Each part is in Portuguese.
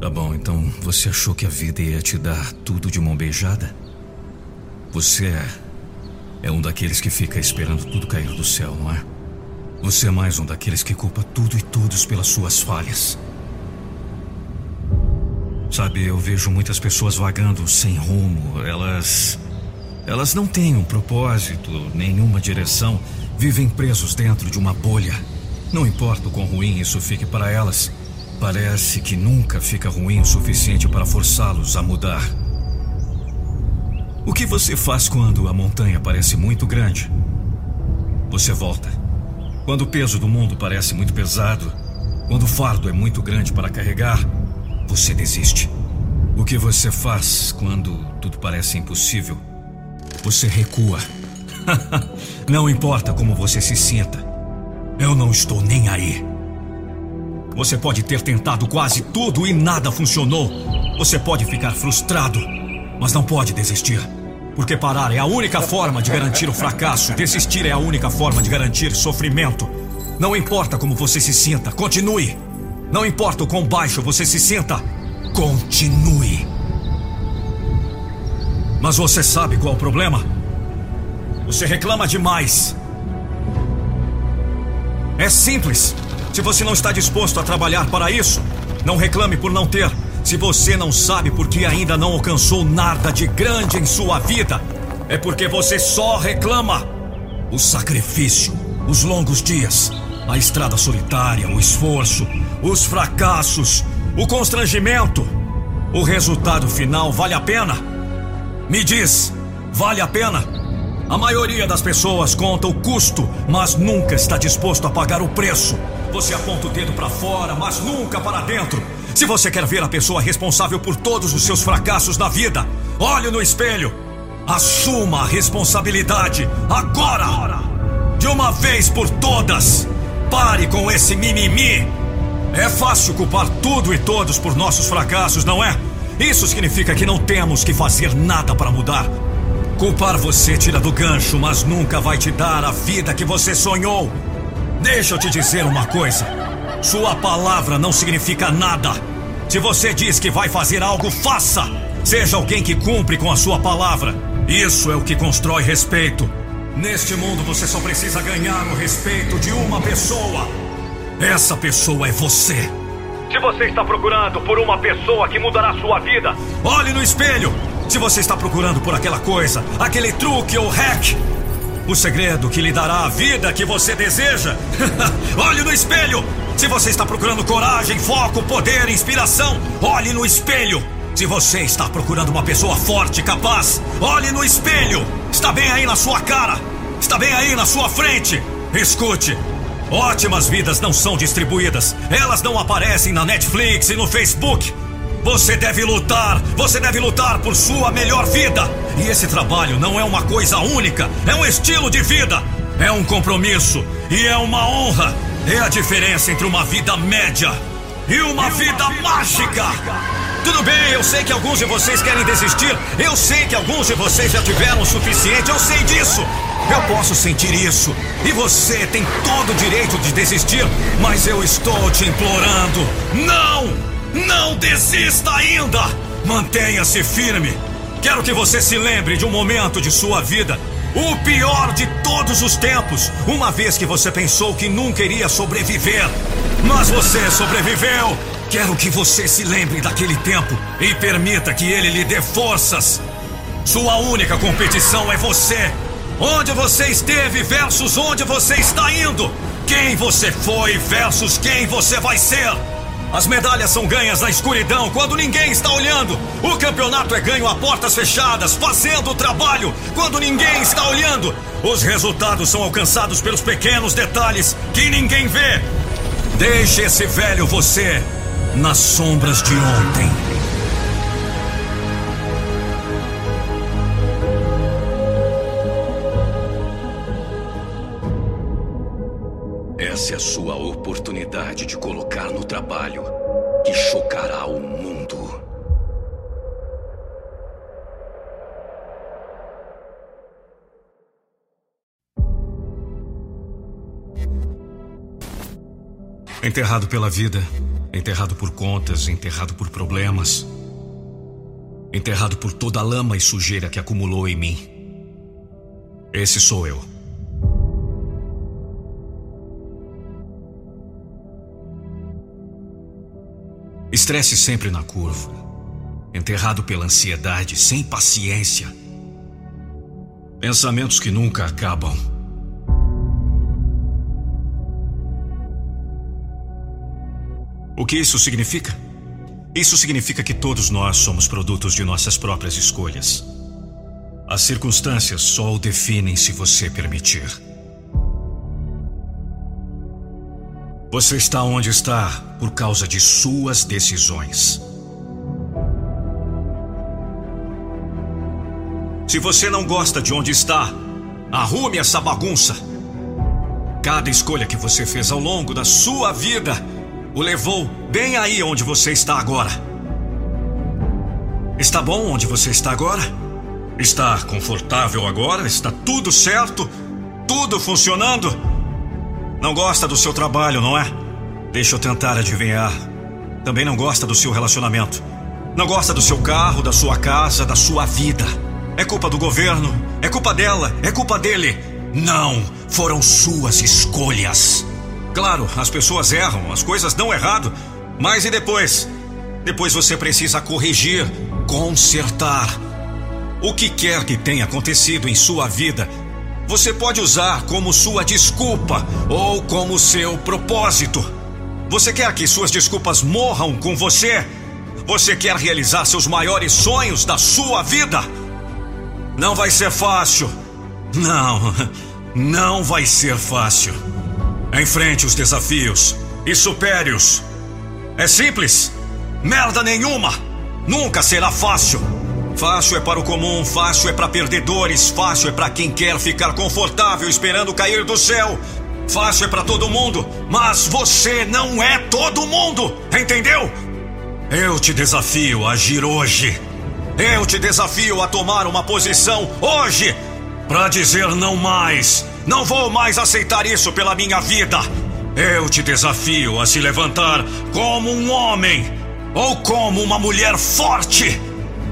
Tá bom, então você achou que a vida ia te dar tudo de mão beijada? Você é, é um daqueles que fica esperando tudo cair do céu, não é? Você é mais um daqueles que culpa tudo e todos pelas suas falhas. Sabe, eu vejo muitas pessoas vagando sem rumo. Elas. Elas não têm um propósito, nenhuma direção. Vivem presos dentro de uma bolha. Não importa o quão ruim isso fique para elas, Parece que nunca fica ruim o suficiente para forçá-los a mudar. O que você faz quando a montanha parece muito grande? Você volta. Quando o peso do mundo parece muito pesado, quando o fardo é muito grande para carregar, você desiste. O que você faz quando tudo parece impossível? Você recua. não importa como você se sinta, eu não estou nem aí. Você pode ter tentado quase tudo e nada funcionou. Você pode ficar frustrado, mas não pode desistir. Porque parar é a única forma de garantir o fracasso. Desistir é a única forma de garantir sofrimento. Não importa como você se sinta, continue. Não importa o quão baixo você se sinta, continue. Mas você sabe qual é o problema? Você reclama demais. É simples. Se você não está disposto a trabalhar para isso, não reclame por não ter. Se você não sabe por que ainda não alcançou nada de grande em sua vida, é porque você só reclama. O sacrifício, os longos dias, a estrada solitária, o esforço, os fracassos, o constrangimento. O resultado final vale a pena? Me diz, vale a pena? A maioria das pessoas conta o custo, mas nunca está disposto a pagar o preço. Você aponta o dedo para fora, mas nunca para dentro. Se você quer ver a pessoa responsável por todos os seus fracassos na vida, olhe no espelho. Assuma a responsabilidade agora! De uma vez por todas! Pare com esse mimimi! É fácil culpar tudo e todos por nossos fracassos, não é? Isso significa que não temos que fazer nada para mudar. Culpar você tira do gancho, mas nunca vai te dar a vida que você sonhou. Deixa eu te dizer uma coisa. Sua palavra não significa nada. Se você diz que vai fazer algo, faça. Seja alguém que cumpre com a sua palavra. Isso é o que constrói respeito. Neste mundo você só precisa ganhar o respeito de uma pessoa. Essa pessoa é você. Se você está procurando por uma pessoa que mudará sua vida, olhe no espelho. Se você está procurando por aquela coisa, aquele truque ou hack, o segredo que lhe dará a vida que você deseja. olhe no espelho! Se você está procurando coragem, foco, poder, inspiração, olhe no espelho! Se você está procurando uma pessoa forte, capaz, olhe no espelho! Está bem aí na sua cara! Está bem aí na sua frente! Escute! Ótimas vidas não são distribuídas. Elas não aparecem na Netflix e no Facebook. Você deve lutar, você deve lutar por sua melhor vida. E esse trabalho não é uma coisa única, é um estilo de vida, é um compromisso e é uma honra. É a diferença entre uma vida média e uma, e uma vida, vida mágica. mágica. Tudo bem, eu sei que alguns de vocês querem desistir. Eu sei que alguns de vocês já tiveram o suficiente. Eu sei disso. Eu posso sentir isso. E você tem todo o direito de desistir. Mas eu estou te implorando. Não! Não desista ainda! Mantenha-se firme. Quero que você se lembre de um momento de sua vida, o pior de todos os tempos, uma vez que você pensou que nunca iria sobreviver. Mas você sobreviveu. Quero que você se lembre daquele tempo e permita que ele lhe dê forças. Sua única competição é você. Onde você esteve versus onde você está indo. Quem você foi versus quem você vai ser. As medalhas são ganhas na escuridão, quando ninguém está olhando. O campeonato é ganho a portas fechadas, fazendo o trabalho, quando ninguém está olhando. Os resultados são alcançados pelos pequenos detalhes que ninguém vê. Deixe esse velho você nas sombras de ontem. Essa é a sua oportunidade de colocar no trabalho que chocará o mundo. Enterrado pela vida, enterrado por contas, enterrado por problemas, enterrado por toda a lama e sujeira que acumulou em mim. Esse sou eu. Estresse sempre na curva, enterrado pela ansiedade, sem paciência. Pensamentos que nunca acabam. O que isso significa? Isso significa que todos nós somos produtos de nossas próprias escolhas. As circunstâncias só o definem se você permitir. Você está onde está por causa de suas decisões. Se você não gosta de onde está, arrume essa bagunça. Cada escolha que você fez ao longo da sua vida o levou bem aí onde você está agora. Está bom onde você está agora? Está confortável agora? Está tudo certo? Tudo funcionando? Não gosta do seu trabalho, não é? Deixa eu tentar adivinhar. Também não gosta do seu relacionamento. Não gosta do seu carro, da sua casa, da sua vida. É culpa do governo, é culpa dela, é culpa dele. Não, foram suas escolhas. Claro, as pessoas erram, as coisas dão errado. Mas e depois? Depois você precisa corrigir, consertar. O que quer que tenha acontecido em sua vida, você pode usar como sua desculpa ou como seu propósito. Você quer que suas desculpas morram com você? Você quer realizar seus maiores sonhos da sua vida? Não vai ser fácil. Não, não vai ser fácil. Enfrente os desafios e supere-os. É simples. Merda nenhuma. Nunca será fácil. Fácil é para o comum, fácil é para perdedores, fácil é para quem quer ficar confortável esperando cair do céu. Fácil é para todo mundo, mas você não é todo mundo, entendeu? Eu te desafio a agir hoje. Eu te desafio a tomar uma posição hoje para dizer não mais não vou mais aceitar isso pela minha vida. Eu te desafio a se levantar como um homem ou como uma mulher forte.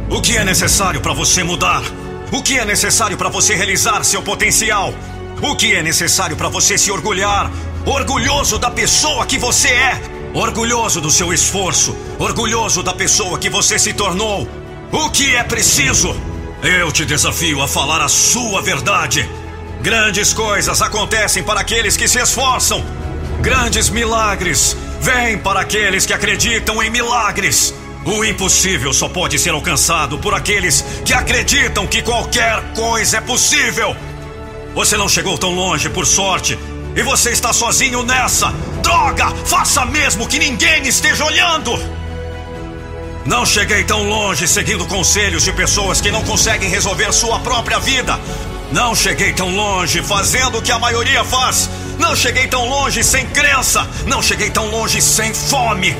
O que é necessário para você mudar? O que é necessário para você realizar seu potencial? O que é necessário para você se orgulhar? Orgulhoso da pessoa que você é, orgulhoso do seu esforço, orgulhoso da pessoa que você se tornou. O que é preciso? Eu te desafio a falar a sua verdade. Grandes coisas acontecem para aqueles que se esforçam. Grandes milagres vêm para aqueles que acreditam em milagres. O impossível só pode ser alcançado por aqueles que acreditam que qualquer coisa é possível. Você não chegou tão longe por sorte e você está sozinho nessa. Droga! Faça mesmo que ninguém esteja olhando! Não cheguei tão longe seguindo conselhos de pessoas que não conseguem resolver sua própria vida. Não cheguei tão longe fazendo o que a maioria faz. Não cheguei tão longe sem crença. Não cheguei tão longe sem fome.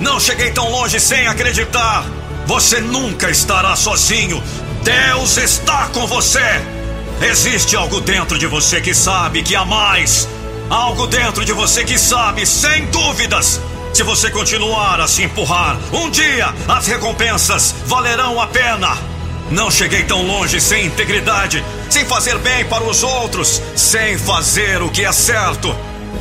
Não cheguei tão longe sem acreditar. Você nunca estará sozinho. Deus está com você. Existe algo dentro de você que sabe que há mais. Algo dentro de você que sabe, sem dúvidas. Se você continuar a se empurrar, um dia as recompensas valerão a pena. Não cheguei tão longe sem integridade, sem fazer bem para os outros, sem fazer o que é certo.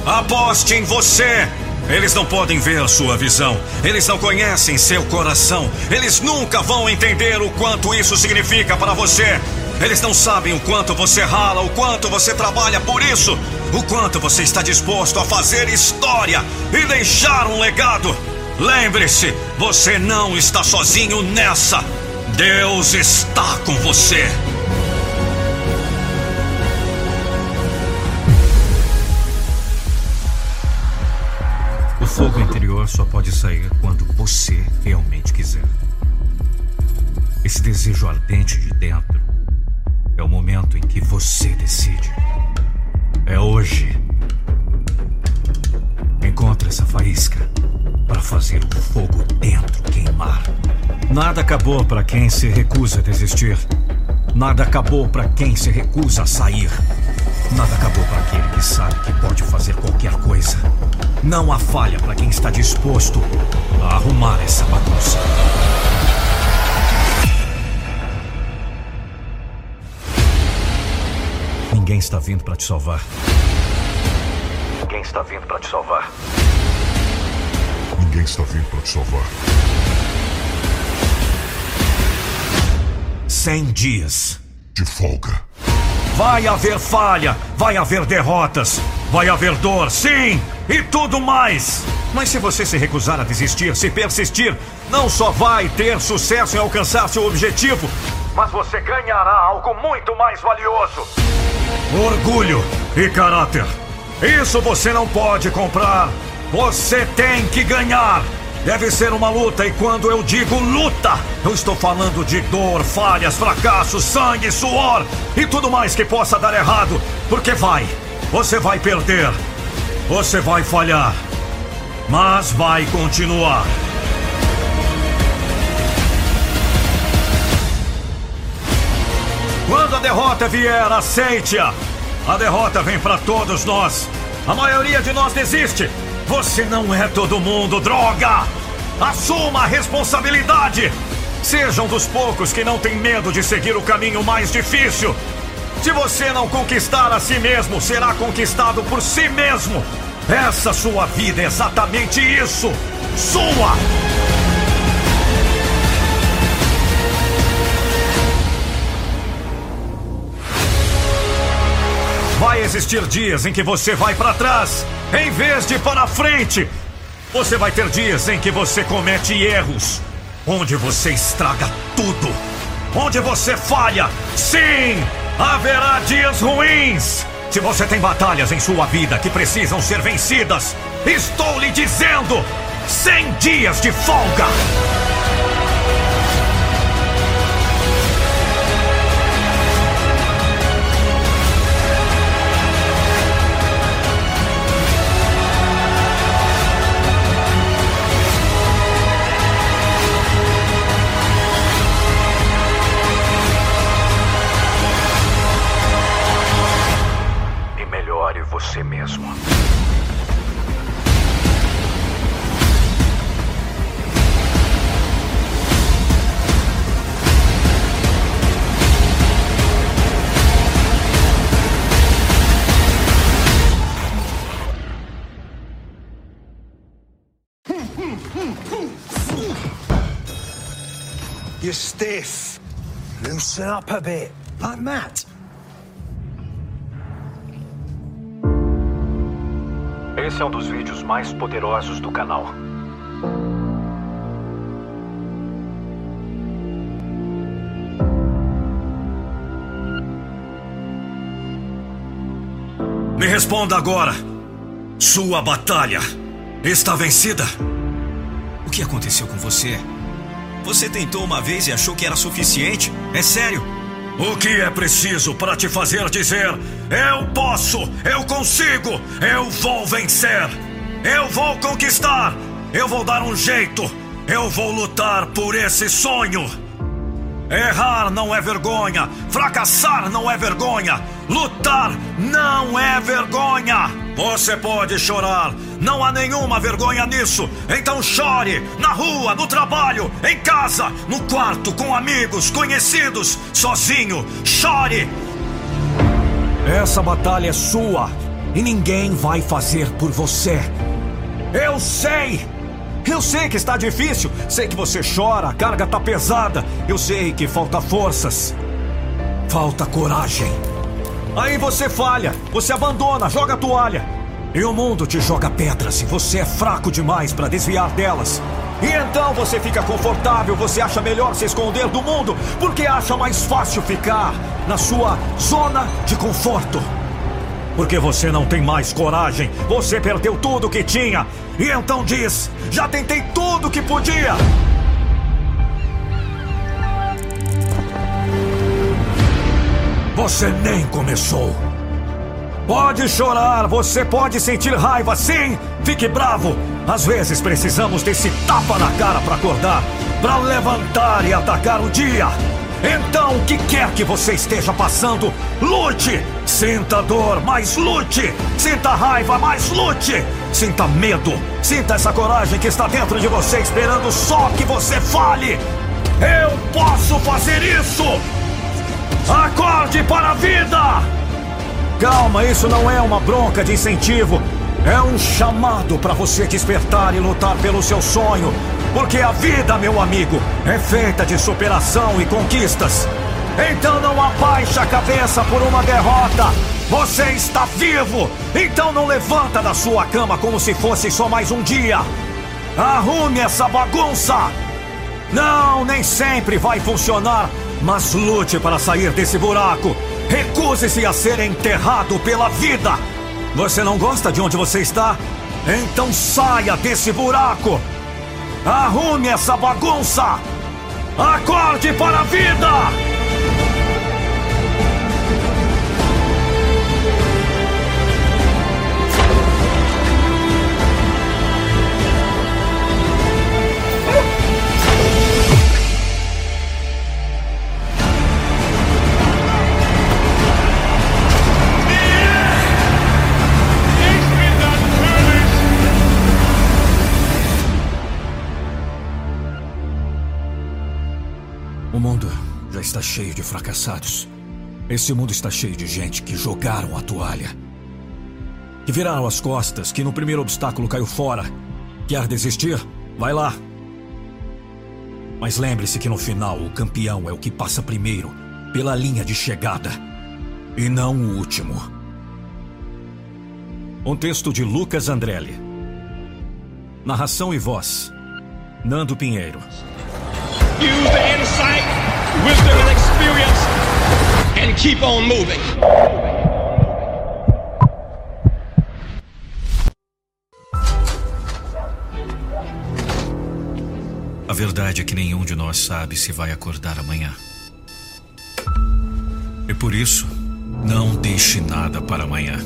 Aposte em você. Eles não podem ver sua visão, eles não conhecem seu coração, eles nunca vão entender o quanto isso significa para você. Eles não sabem o quanto você rala, o quanto você trabalha por isso, o quanto você está disposto a fazer história e deixar um legado. Lembre-se, você não está sozinho nessa. Deus está com você. Fogo interior só pode sair quando você realmente quiser. Esse desejo ardente de dentro é o momento em que você decide. É hoje. essa faísca para fazer o fogo dentro queimar. Nada acabou para quem se recusa a desistir. Nada acabou para quem se recusa a sair. Nada acabou para aquele que sabe que pode fazer qualquer coisa. Não há falha para quem está disposto a arrumar essa bagunça. Ninguém está vindo para te salvar. Ninguém está vindo para te salvar. Ninguém está vindo para te salvar. Cem dias de folga. Vai haver falha, vai haver derrotas, vai haver dor, sim, e tudo mais. Mas se você se recusar a desistir, se persistir, não só vai ter sucesso em alcançar seu objetivo, mas você ganhará algo muito mais valioso: orgulho e caráter. Isso você não pode comprar. Você tem que ganhar. Deve ser uma luta, e quando eu digo luta, eu estou falando de dor, falhas, fracassos, sangue, suor e tudo mais que possa dar errado. Porque vai, você vai perder, você vai falhar, mas vai continuar. Quando a derrota vier, aceite-a. A derrota vem para todos nós. A maioria de nós desiste. Você não é todo mundo, droga! Assuma a responsabilidade! Seja um dos poucos que não tem medo de seguir o caminho mais difícil. Se você não conquistar a si mesmo, será conquistado por si mesmo. Essa sua vida é exatamente isso. Sua! Vai existir dias em que você vai para trás, em vez de para frente. Você vai ter dias em que você comete erros, onde você estraga tudo, onde você falha. Sim, haverá dias ruins. Se você tem batalhas em sua vida que precisam ser vencidas, estou lhe dizendo: 100 dias de folga. Loosen up a bit, like Matt. Esse é um dos vídeos mais poderosos do canal. Me responda agora. Sua batalha está vencida? O que aconteceu com você? Você tentou uma vez e achou que era suficiente? É sério? O que é preciso para te fazer dizer: Eu posso, eu consigo, eu vou vencer, eu vou conquistar, eu vou dar um jeito, eu vou lutar por esse sonho? Errar não é vergonha, fracassar não é vergonha, lutar não é vergonha. Você pode chorar, não há nenhuma vergonha nisso. Então chore na rua, no trabalho, em casa, no quarto, com amigos, conhecidos, sozinho. Chore. Essa batalha é sua e ninguém vai fazer por você. Eu sei. Eu sei que está difícil, sei que você chora, a carga está pesada, eu sei que falta forças, falta coragem. Aí você falha, você abandona, joga a toalha. E o mundo te joga pedras e você é fraco demais para desviar delas. E então você fica confortável, você acha melhor se esconder do mundo, porque acha mais fácil ficar na sua zona de conforto. Porque você não tem mais coragem, você perdeu tudo que tinha. E então diz: já tentei tudo que podia. Você nem começou. Pode chorar, você pode sentir raiva, sim! Fique bravo! Às vezes precisamos desse tapa na cara para acordar, para levantar e atacar o dia! Então, o que quer que você esteja passando, lute! Sinta dor, mas lute! Sinta raiva, mas lute! Sinta medo, sinta essa coragem que está dentro de você, esperando só que você fale! Eu posso fazer isso! Acorde para a vida! Calma, isso não é uma bronca de incentivo. É um chamado para você despertar e lutar pelo seu sonho. Porque a vida, meu amigo, é feita de superação e conquistas. Então não abaixe a cabeça por uma derrota. Você está vivo! Então não levanta da sua cama como se fosse só mais um dia. Arrume essa bagunça! Não, nem sempre vai funcionar, mas lute para sair desse buraco. Recuse-se a ser enterrado pela vida! Você não gosta de onde você está? Então saia desse buraco! Arrume essa bagunça! Acorde para a vida! Está cheio de fracassados. Esse mundo está cheio de gente que jogaram a toalha. Que viraram as costas, que no primeiro obstáculo caiu fora. Quer desistir? Vai lá. Mas lembre-se que no final o campeão é o que passa primeiro, pela linha de chegada. E não o último. Um texto de Lucas Andrelli. Narração e voz: Nando Pinheiro. Use the insight, wisdom, and experience, and keep on moving. A verdade é que nenhum de nós sabe se vai acordar amanhã. E por isso, não deixe nada para amanhã.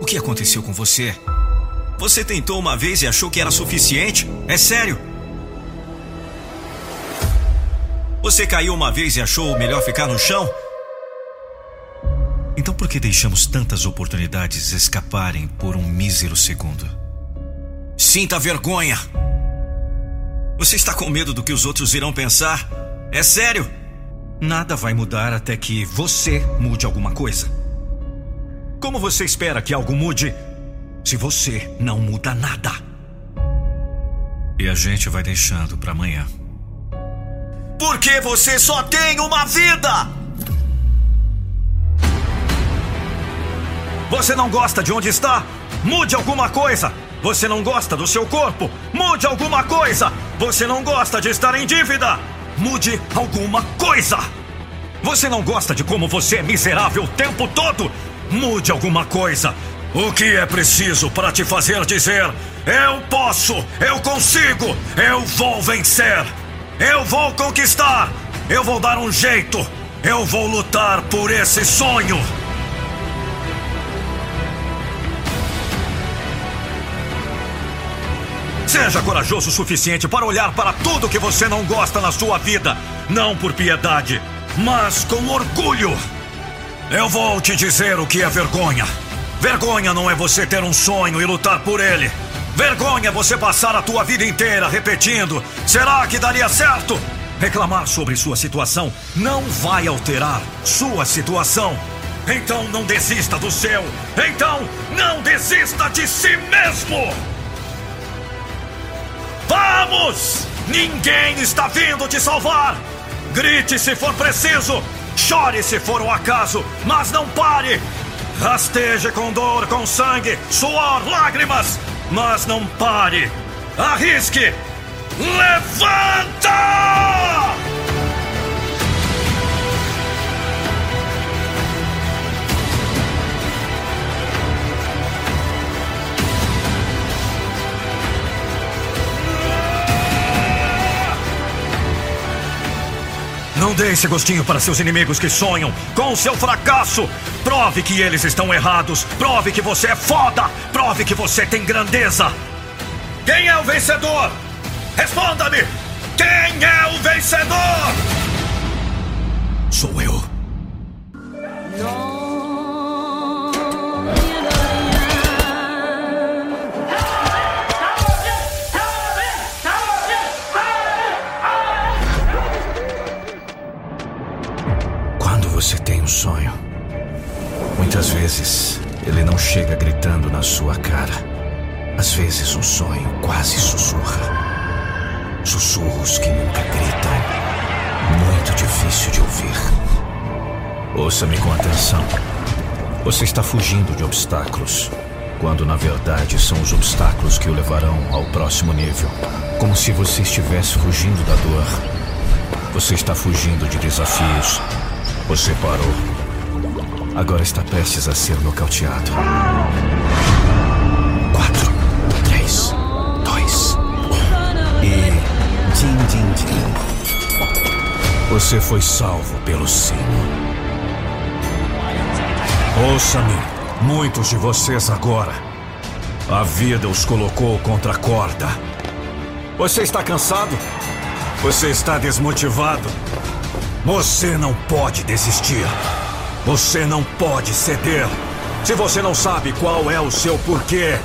O que aconteceu com você? Você tentou uma vez e achou que era suficiente? É sério? Você caiu uma vez e achou melhor ficar no chão? Então por que deixamos tantas oportunidades escaparem por um mísero segundo? Sinta vergonha! Você está com medo do que os outros irão pensar? É sério? Nada vai mudar até que você mude alguma coisa. Como você espera que algo mude se você não muda nada? E a gente vai deixando para amanhã. Porque você só tem uma vida! Você não gosta de onde está? Mude alguma coisa! Você não gosta do seu corpo? Mude alguma coisa! Você não gosta de estar em dívida? Mude alguma coisa! Você não gosta de como você é miserável o tempo todo? Mude alguma coisa! O que é preciso para te fazer dizer: Eu posso, eu consigo, eu vou vencer? Eu vou conquistar! Eu vou dar um jeito! Eu vou lutar por esse sonho! Seja corajoso o suficiente para olhar para tudo que você não gosta na sua vida, não por piedade, mas com orgulho. Eu vou te dizer o que é vergonha. Vergonha não é você ter um sonho e lutar por ele. Vergonha você passar a tua vida inteira repetindo: será que daria certo? Reclamar sobre sua situação não vai alterar sua situação. Então não desista do seu. Então não desista de si mesmo. Vamos! Ninguém está vindo te salvar. Grite se for preciso. Chore se for o acaso, mas não pare. Rasteje com dor, com sangue, suor, lágrimas mas não pare! Arrisque! Levanta! Não dê esse gostinho para seus inimigos que sonham com o seu fracasso. Prove que eles estão errados. Prove que você é foda. Prove que você tem grandeza. Quem é o vencedor? Responda-me! Quem é o vencedor? Sou eu. Quando um sonho, muitas vezes ele não chega gritando na sua cara. Às vezes um sonho quase sussurra. Sussurros que nunca gritam. Muito difícil de ouvir. Ouça-me com atenção. Você está fugindo de obstáculos, quando na verdade são os obstáculos que o levarão ao próximo nível. Como se você estivesse fugindo da dor. Você está fugindo de desafios. Você parou. Agora está prestes a ser nocauteado. Quatro, três, dois, um. E. Din, din, din. Você foi salvo pelo sino. Ouça-me, muitos de vocês agora. A vida os colocou contra a corda. Você está cansado? Você está desmotivado? Você não pode desistir. Você não pode ceder. Se você não sabe qual é o seu porquê,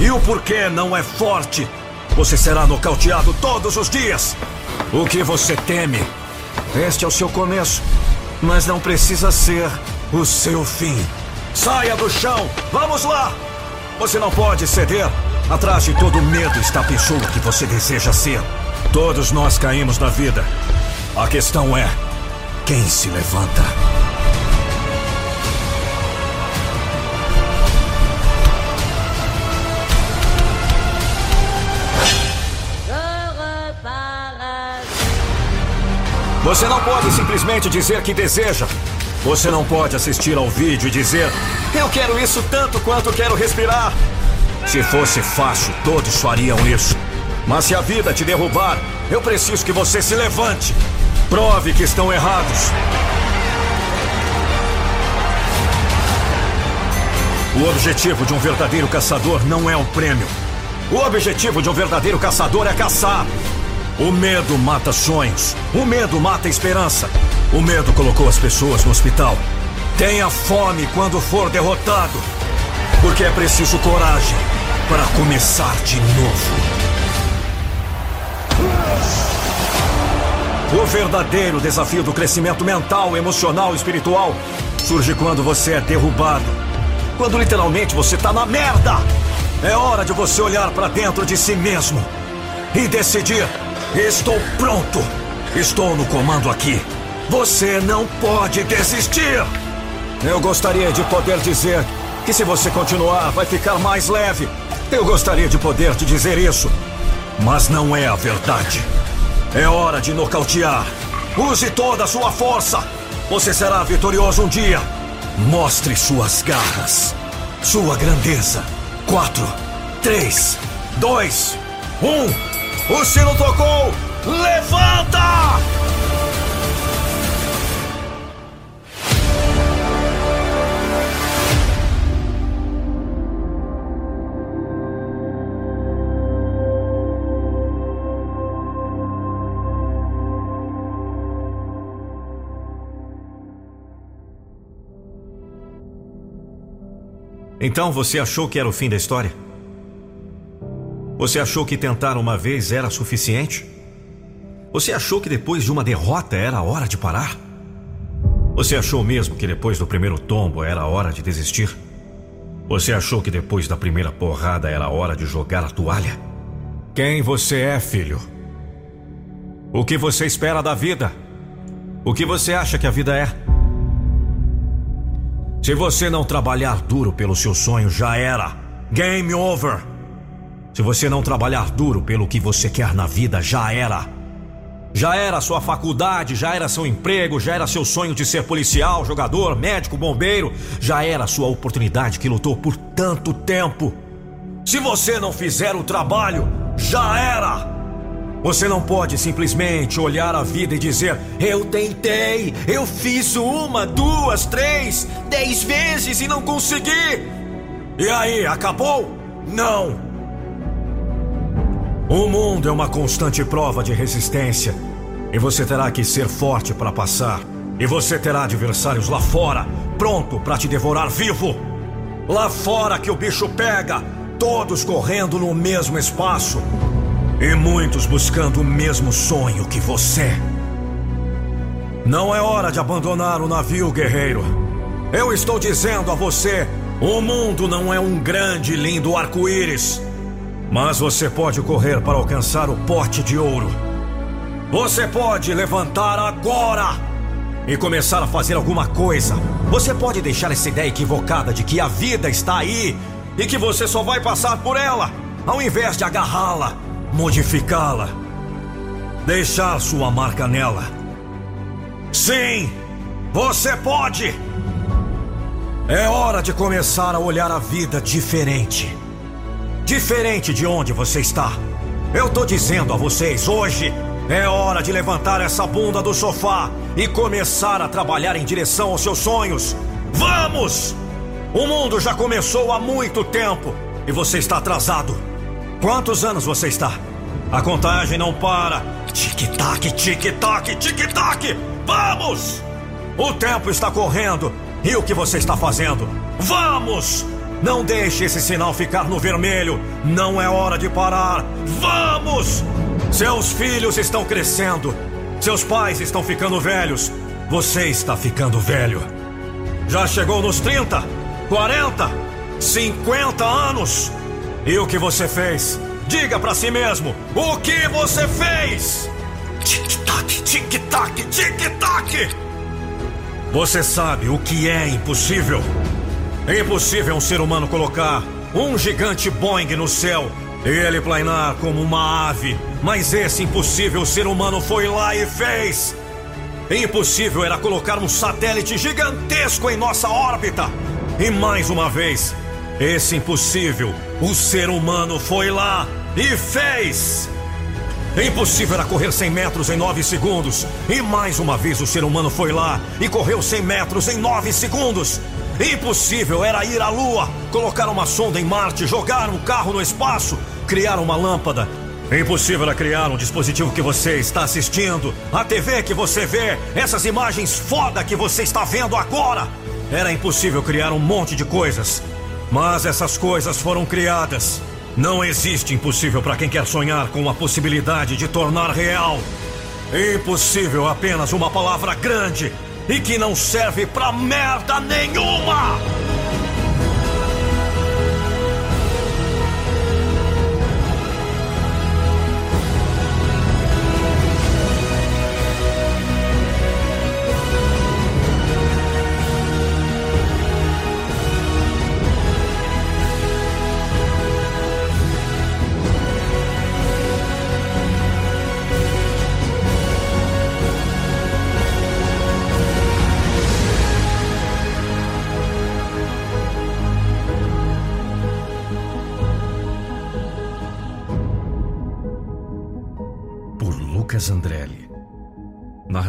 e o porquê não é forte, você será nocauteado todos os dias. O que você teme? Este é o seu começo, mas não precisa ser o seu fim. Saia do chão! Vamos lá! Você não pode ceder. Atrás de todo medo está a pessoa que você deseja ser. Todos nós caímos na vida. A questão é: quem se levanta? Você não pode simplesmente dizer que deseja. Você não pode assistir ao vídeo e dizer: Eu quero isso tanto quanto quero respirar. Se fosse fácil, todos fariam isso. Mas se a vida te derrubar, eu preciso que você se levante. Prove que estão errados. O objetivo de um verdadeiro caçador não é um prêmio. O objetivo de um verdadeiro caçador é caçar. O medo mata sonhos. O medo mata esperança. O medo colocou as pessoas no hospital. Tenha fome quando for derrotado. Porque é preciso coragem para começar de novo. O verdadeiro desafio do crescimento mental, emocional espiritual surge quando você é derrubado. Quando literalmente você está na merda. É hora de você olhar para dentro de si mesmo e decidir: estou pronto. Estou no comando aqui. Você não pode desistir. Eu gostaria de poder dizer que se você continuar, vai ficar mais leve. Eu gostaria de poder te dizer isso. Mas não é a verdade. É hora de nocautear. Use toda a sua força. Você será vitorioso um dia. Mostre suas garras. Sua grandeza. Quatro, três, dois, um. O sino tocou. Levanta! Então você achou que era o fim da história? Você achou que tentar uma vez era suficiente? Você achou que depois de uma derrota era a hora de parar? Você achou mesmo que depois do primeiro tombo era a hora de desistir? Você achou que depois da primeira porrada era a hora de jogar a toalha? Quem você é, filho? O que você espera da vida? O que você acha que a vida é? Se você não trabalhar duro pelo seu sonho, já era. Game over. Se você não trabalhar duro pelo que você quer na vida, já era. Já era sua faculdade, já era seu emprego, já era seu sonho de ser policial, jogador, médico, bombeiro, já era sua oportunidade que lutou por tanto tempo. Se você não fizer o trabalho, já era. Você não pode simplesmente olhar a vida e dizer: Eu tentei, eu fiz uma, duas, três, dez vezes e não consegui. E aí, acabou? Não. O mundo é uma constante prova de resistência. E você terá que ser forte para passar. E você terá adversários lá fora, pronto para te devorar vivo. Lá fora que o bicho pega, todos correndo no mesmo espaço. E muitos buscando o mesmo sonho que você. Não é hora de abandonar o navio, guerreiro. Eu estou dizendo a você: o mundo não é um grande e lindo arco-íris. Mas você pode correr para alcançar o pote de ouro. Você pode levantar agora e começar a fazer alguma coisa. Você pode deixar essa ideia equivocada de que a vida está aí e que você só vai passar por ela, ao invés de agarrá-la, modificá-la, deixar sua marca nela. Sim, você pode! É hora de começar a olhar a vida diferente. Diferente de onde você está. Eu tô dizendo a vocês hoje é hora de levantar essa bunda do sofá e começar a trabalhar em direção aos seus sonhos. Vamos! O mundo já começou há muito tempo e você está atrasado. Quantos anos você está? A contagem não para. Tic-tac, tic-tac, tic-tac! Vamos! O tempo está correndo e o que você está fazendo? Vamos! Não deixe esse sinal ficar no vermelho. Não é hora de parar. Vamos! Seus filhos estão crescendo. Seus pais estão ficando velhos. Você está ficando velho. Já chegou nos 30, 40, 50 anos. E o que você fez? Diga para si mesmo: o que você fez? Tic-tac, tic-tac, tic-tac. Você sabe o que é impossível? É impossível um ser humano colocar um gigante Boeing no céu e ele planar como uma ave. Mas esse impossível ser humano foi lá e fez. Impossível era colocar um satélite gigantesco em nossa órbita. E mais uma vez, esse impossível, o ser humano foi lá e fez. Impossível era correr 100 metros em 9 segundos. E mais uma vez o ser humano foi lá e correu 100 metros em 9 segundos. Impossível era ir à Lua, colocar uma sonda em Marte, jogar um carro no espaço, criar uma lâmpada. Impossível era criar um dispositivo que você está assistindo, a TV que você vê, essas imagens foda que você está vendo agora. Era impossível criar um monte de coisas. Mas essas coisas foram criadas. Não existe impossível para quem quer sonhar com a possibilidade de tornar real. Impossível apenas uma palavra grande e que não serve pra merda nenhuma!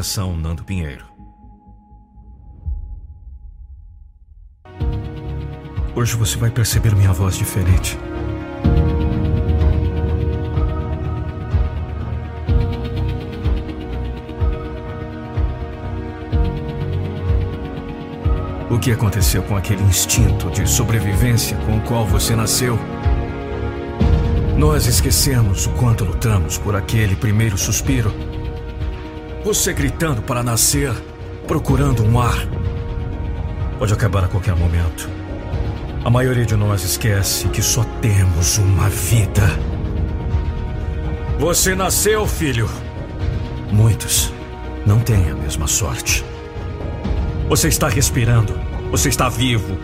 Narração Nando Pinheiro. Hoje você vai perceber minha voz diferente. O que aconteceu com aquele instinto de sobrevivência com o qual você nasceu? Nós esquecemos o quanto lutamos por aquele primeiro suspiro. Você gritando para nascer, procurando um ar. Pode acabar a qualquer momento. A maioria de nós esquece que só temos uma vida. Você nasceu, filho. Muitos não têm a mesma sorte. Você está respirando. Você está vivo.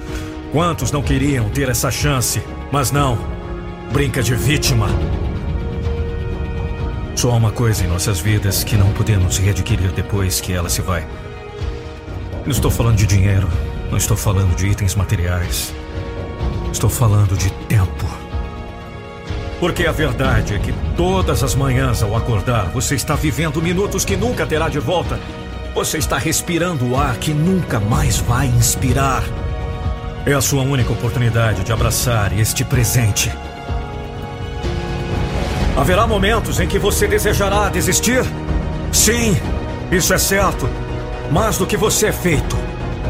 Quantos não queriam ter essa chance, mas não brinca de vítima. Só há uma coisa em nossas vidas que não podemos readquirir depois que ela se vai. Não estou falando de dinheiro, não estou falando de itens materiais. Estou falando de tempo. Porque a verdade é que todas as manhãs ao acordar, você está vivendo minutos que nunca terá de volta. Você está respirando o ar que nunca mais vai inspirar. É a sua única oportunidade de abraçar este presente. Haverá momentos em que você desejará desistir? Sim, isso é certo. Mas do que você é feito?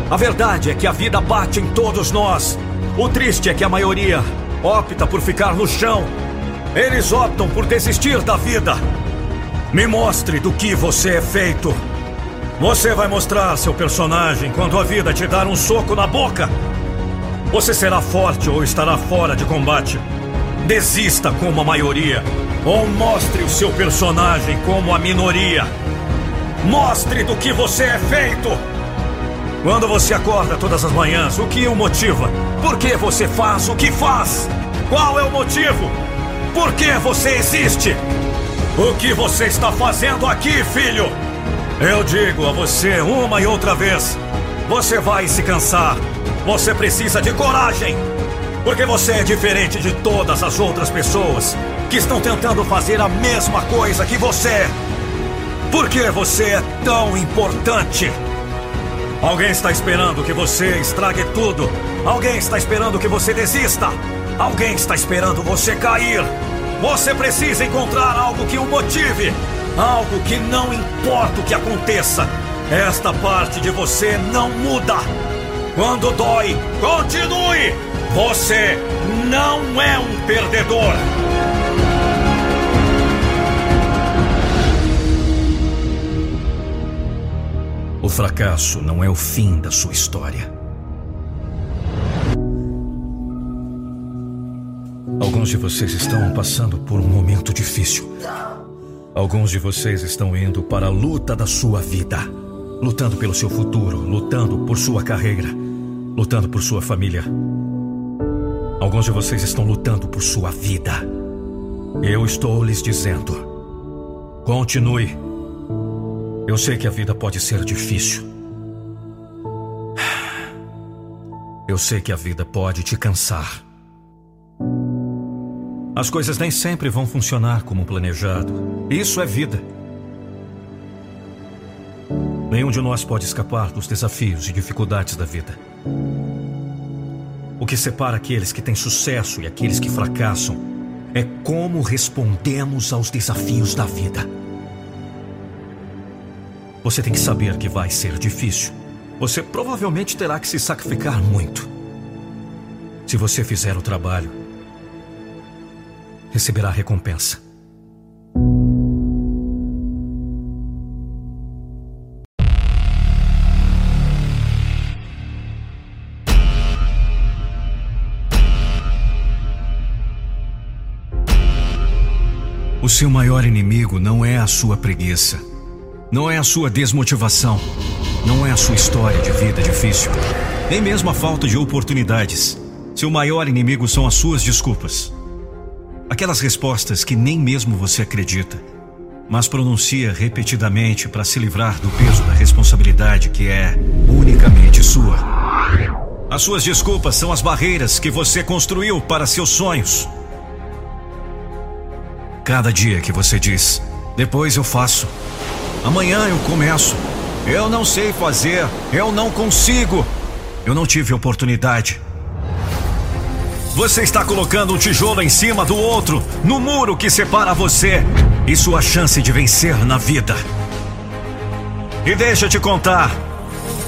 A verdade é que a vida bate em todos nós. O triste é que a maioria opta por ficar no chão. Eles optam por desistir da vida. Me mostre do que você é feito. Você vai mostrar seu personagem quando a vida te dar um soco na boca. Você será forte ou estará fora de combate. Desista como a maioria. Ou mostre o seu personagem como a minoria. Mostre do que você é feito. Quando você acorda todas as manhãs, o que o motiva? Por que você faz o que faz? Qual é o motivo? Por que você existe? O que você está fazendo aqui, filho? Eu digo a você uma e outra vez: você vai se cansar. Você precisa de coragem. Porque você é diferente de todas as outras pessoas que estão tentando fazer a mesma coisa que você. Por que você é tão importante? Alguém está esperando que você estrague tudo. Alguém está esperando que você desista. Alguém está esperando você cair. Você precisa encontrar algo que o motive. Algo que não importa o que aconteça. Esta parte de você não muda. Quando dói, continue. Você não é um perdedor. O fracasso não é o fim da sua história. Alguns de vocês estão passando por um momento difícil. Alguns de vocês estão indo para a luta da sua vida, lutando pelo seu futuro, lutando por sua carreira, lutando por sua família. Alguns de vocês estão lutando por sua vida. Eu estou lhes dizendo: continue. Eu sei que a vida pode ser difícil. Eu sei que a vida pode te cansar. As coisas nem sempre vão funcionar como planejado. Isso é vida. Nenhum de nós pode escapar dos desafios e dificuldades da vida. O que separa aqueles que têm sucesso e aqueles que fracassam é como respondemos aos desafios da vida. Você tem que saber que vai ser difícil. Você provavelmente terá que se sacrificar muito. Se você fizer o trabalho, receberá recompensa. O seu maior inimigo não é a sua preguiça, não é a sua desmotivação, não é a sua história de vida difícil, nem mesmo a falta de oportunidades. Seu maior inimigo são as suas desculpas. Aquelas respostas que nem mesmo você acredita, mas pronuncia repetidamente para se livrar do peso da responsabilidade que é unicamente sua. As suas desculpas são as barreiras que você construiu para seus sonhos. Cada dia que você diz, depois eu faço, amanhã eu começo, eu não sei fazer, eu não consigo, eu não tive oportunidade. Você está colocando um tijolo em cima do outro, no muro que separa você e sua chance de vencer na vida. E deixa eu te contar: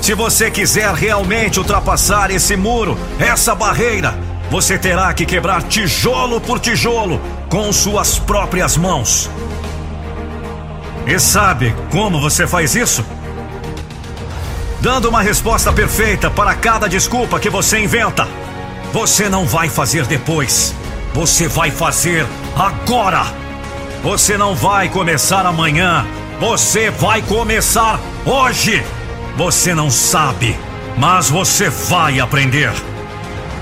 se você quiser realmente ultrapassar esse muro, essa barreira, você terá que quebrar tijolo por tijolo com suas próprias mãos. E sabe como você faz isso? Dando uma resposta perfeita para cada desculpa que você inventa. Você não vai fazer depois. Você vai fazer agora. Você não vai começar amanhã. Você vai começar hoje. Você não sabe, mas você vai aprender.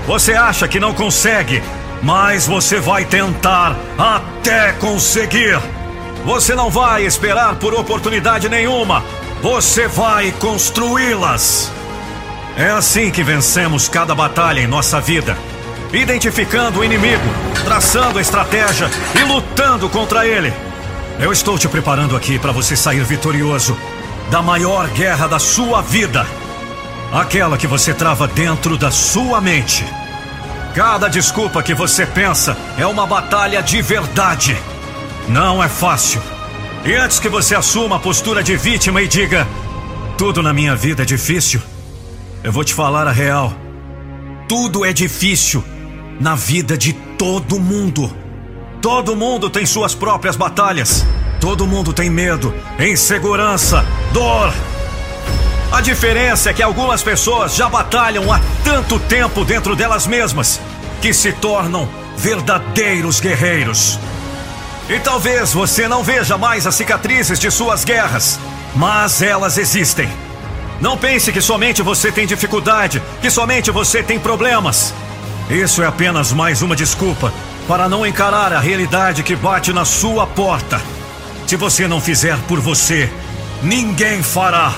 Você acha que não consegue, mas você vai tentar até conseguir. Você não vai esperar por oportunidade nenhuma. Você vai construí-las. É assim que vencemos cada batalha em nossa vida. identificando o inimigo, traçando a estratégia e lutando contra ele. Eu estou te preparando aqui para você sair vitorioso da maior guerra da sua vida. Aquela que você trava dentro da sua mente. Cada desculpa que você pensa é uma batalha de verdade. Não é fácil. E antes que você assuma a postura de vítima e diga: Tudo na minha vida é difícil, eu vou te falar a real. Tudo é difícil na vida de todo mundo. Todo mundo tem suas próprias batalhas. Todo mundo tem medo, insegurança, dor. A diferença é que algumas pessoas já batalham há tanto tempo dentro delas mesmas que se tornam verdadeiros guerreiros. E talvez você não veja mais as cicatrizes de suas guerras, mas elas existem. Não pense que somente você tem dificuldade, que somente você tem problemas. Isso é apenas mais uma desculpa para não encarar a realidade que bate na sua porta. Se você não fizer por você, ninguém fará.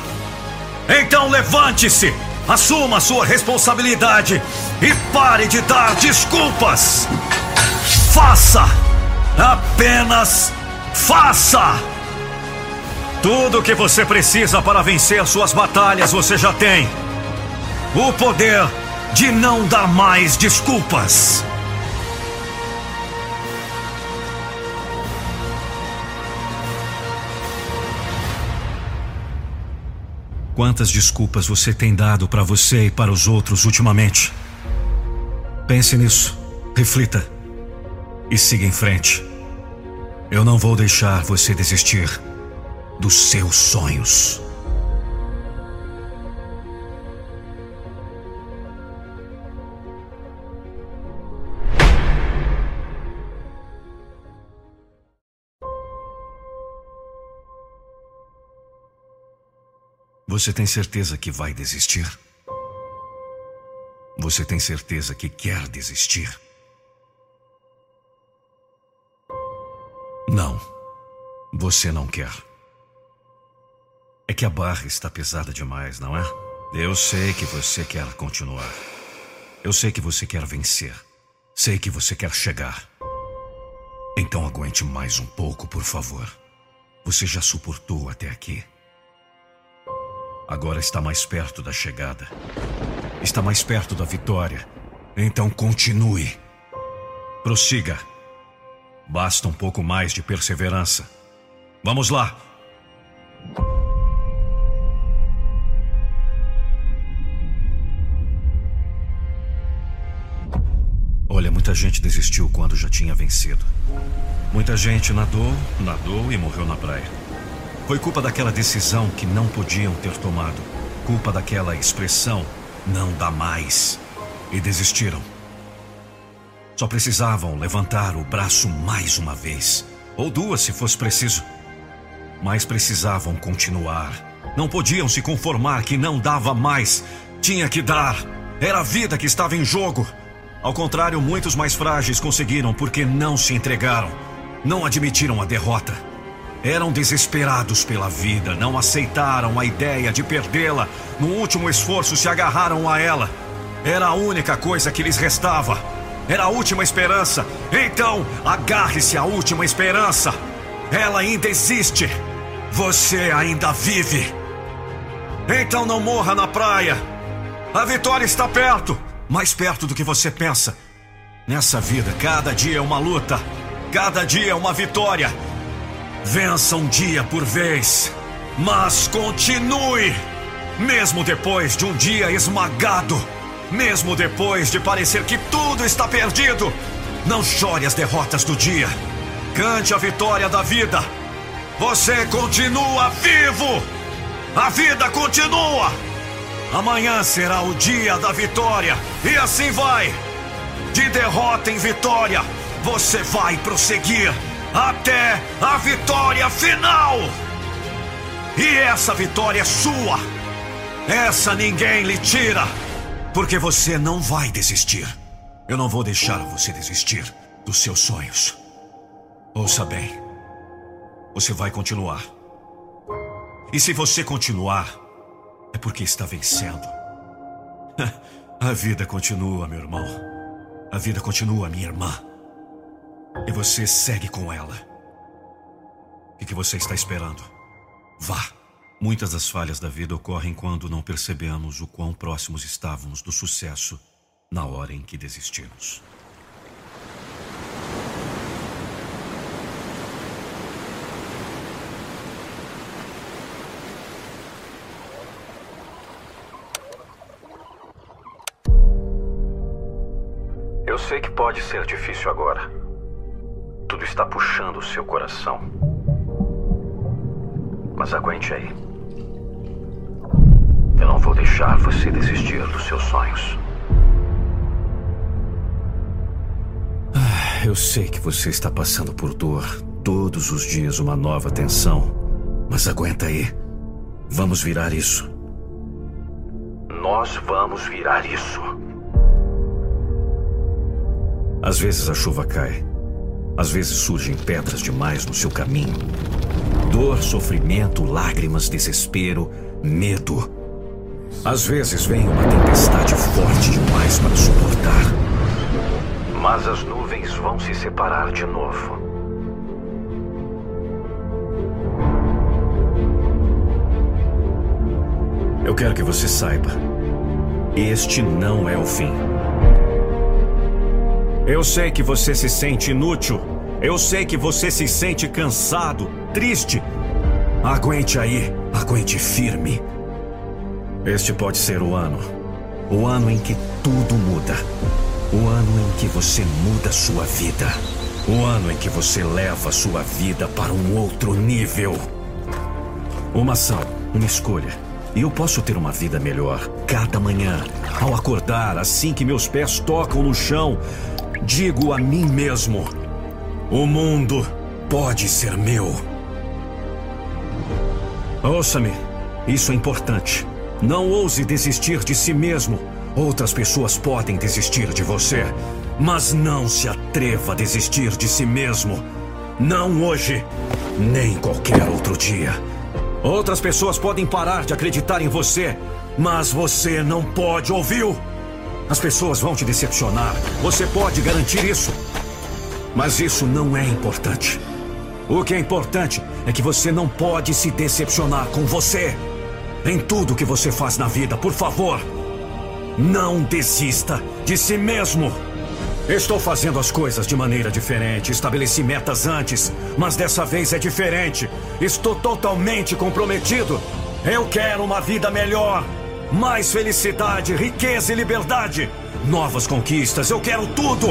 Então levante-se, assuma sua responsabilidade e pare de dar desculpas. Faça! Apenas faça! Tudo o que você precisa para vencer suas batalhas você já tem. O poder de não dar mais desculpas. Quantas desculpas você tem dado para você e para os outros ultimamente? Pense nisso, reflita e siga em frente. Eu não vou deixar você desistir dos seus sonhos. Você tem certeza que vai desistir? Você tem certeza que quer desistir? Você não quer. É que a barra está pesada demais, não é? Eu sei que você quer continuar. Eu sei que você quer vencer. Sei que você quer chegar. Então aguente mais um pouco, por favor. Você já suportou até aqui. Agora está mais perto da chegada. Está mais perto da vitória. Então continue. Prossiga. Basta um pouco mais de perseverança. Vamos lá. Olha, muita gente desistiu quando já tinha vencido. Muita gente nadou, nadou e morreu na praia. Foi culpa daquela decisão que não podiam ter tomado. Culpa daquela expressão, não dá mais. E desistiram. Só precisavam levantar o braço mais uma vez. Ou duas, se fosse preciso. Mas precisavam continuar. Não podiam se conformar que não dava mais. Tinha que dar. Era a vida que estava em jogo. Ao contrário, muitos mais frágeis conseguiram porque não se entregaram. Não admitiram a derrota. Eram desesperados pela vida, não aceitaram a ideia de perdê-la. No último esforço, se agarraram a ela. Era a única coisa que lhes restava. Era a última esperança. Então, agarre-se à última esperança. Ela ainda existe. Você ainda vive. Então não morra na praia. A vitória está perto mais perto do que você pensa. Nessa vida, cada dia é uma luta. Cada dia é uma vitória. Vença um dia por vez, mas continue! Mesmo depois de um dia esmagado, mesmo depois de parecer que tudo está perdido, não chore as derrotas do dia. Cante a vitória da vida. Você continua vivo! A vida continua! Amanhã será o dia da vitória e assim vai! De derrota em vitória, você vai prosseguir até a vitória final. E essa vitória é sua. Essa ninguém lhe tira, porque você não vai desistir. Eu não vou deixar você desistir dos seus sonhos. Ouça bem. Você vai continuar. E se você continuar, é porque está vencendo. A vida continua, meu irmão. A vida continua, minha irmã. E você segue com ela. O que você está esperando? Vá. Muitas das falhas da vida ocorrem quando não percebemos o quão próximos estávamos do sucesso na hora em que desistimos. Que pode ser difícil agora. Tudo está puxando o seu coração. Mas aguente aí. Eu não vou deixar você desistir dos seus sonhos. Eu sei que você está passando por dor. Todos os dias uma nova tensão. Mas aguenta aí. Vamos virar isso. Nós vamos virar isso. Às vezes a chuva cai. Às vezes surgem pedras demais no seu caminho. Dor, sofrimento, lágrimas, desespero, medo. Às vezes vem uma tempestade forte demais para suportar. Mas as nuvens vão se separar de novo. Eu quero que você saiba. Este não é o fim. Eu sei que você se sente inútil. Eu sei que você se sente cansado, triste. Aguente aí, aguente firme. Este pode ser o ano. O ano em que tudo muda. O ano em que você muda sua vida. O ano em que você leva sua vida para um outro nível. Uma ação, uma escolha. E eu posso ter uma vida melhor cada manhã. Ao acordar, assim que meus pés tocam no chão, digo a mim mesmo: o mundo pode ser meu. Ouça-me, isso é importante. Não ouse desistir de si mesmo. Outras pessoas podem desistir de você, mas não se atreva a desistir de si mesmo. Não hoje, nem qualquer outro dia. Outras pessoas podem parar de acreditar em você, mas você não pode, ouviu? As pessoas vão te decepcionar. Você pode garantir isso. Mas isso não é importante. O que é importante é que você não pode se decepcionar com você. Em tudo que você faz na vida, por favor, não desista de si mesmo. Estou fazendo as coisas de maneira diferente. Estabeleci metas antes, mas dessa vez é diferente. Estou totalmente comprometido. Eu quero uma vida melhor. Mais felicidade, riqueza e liberdade. Novas conquistas, eu quero tudo.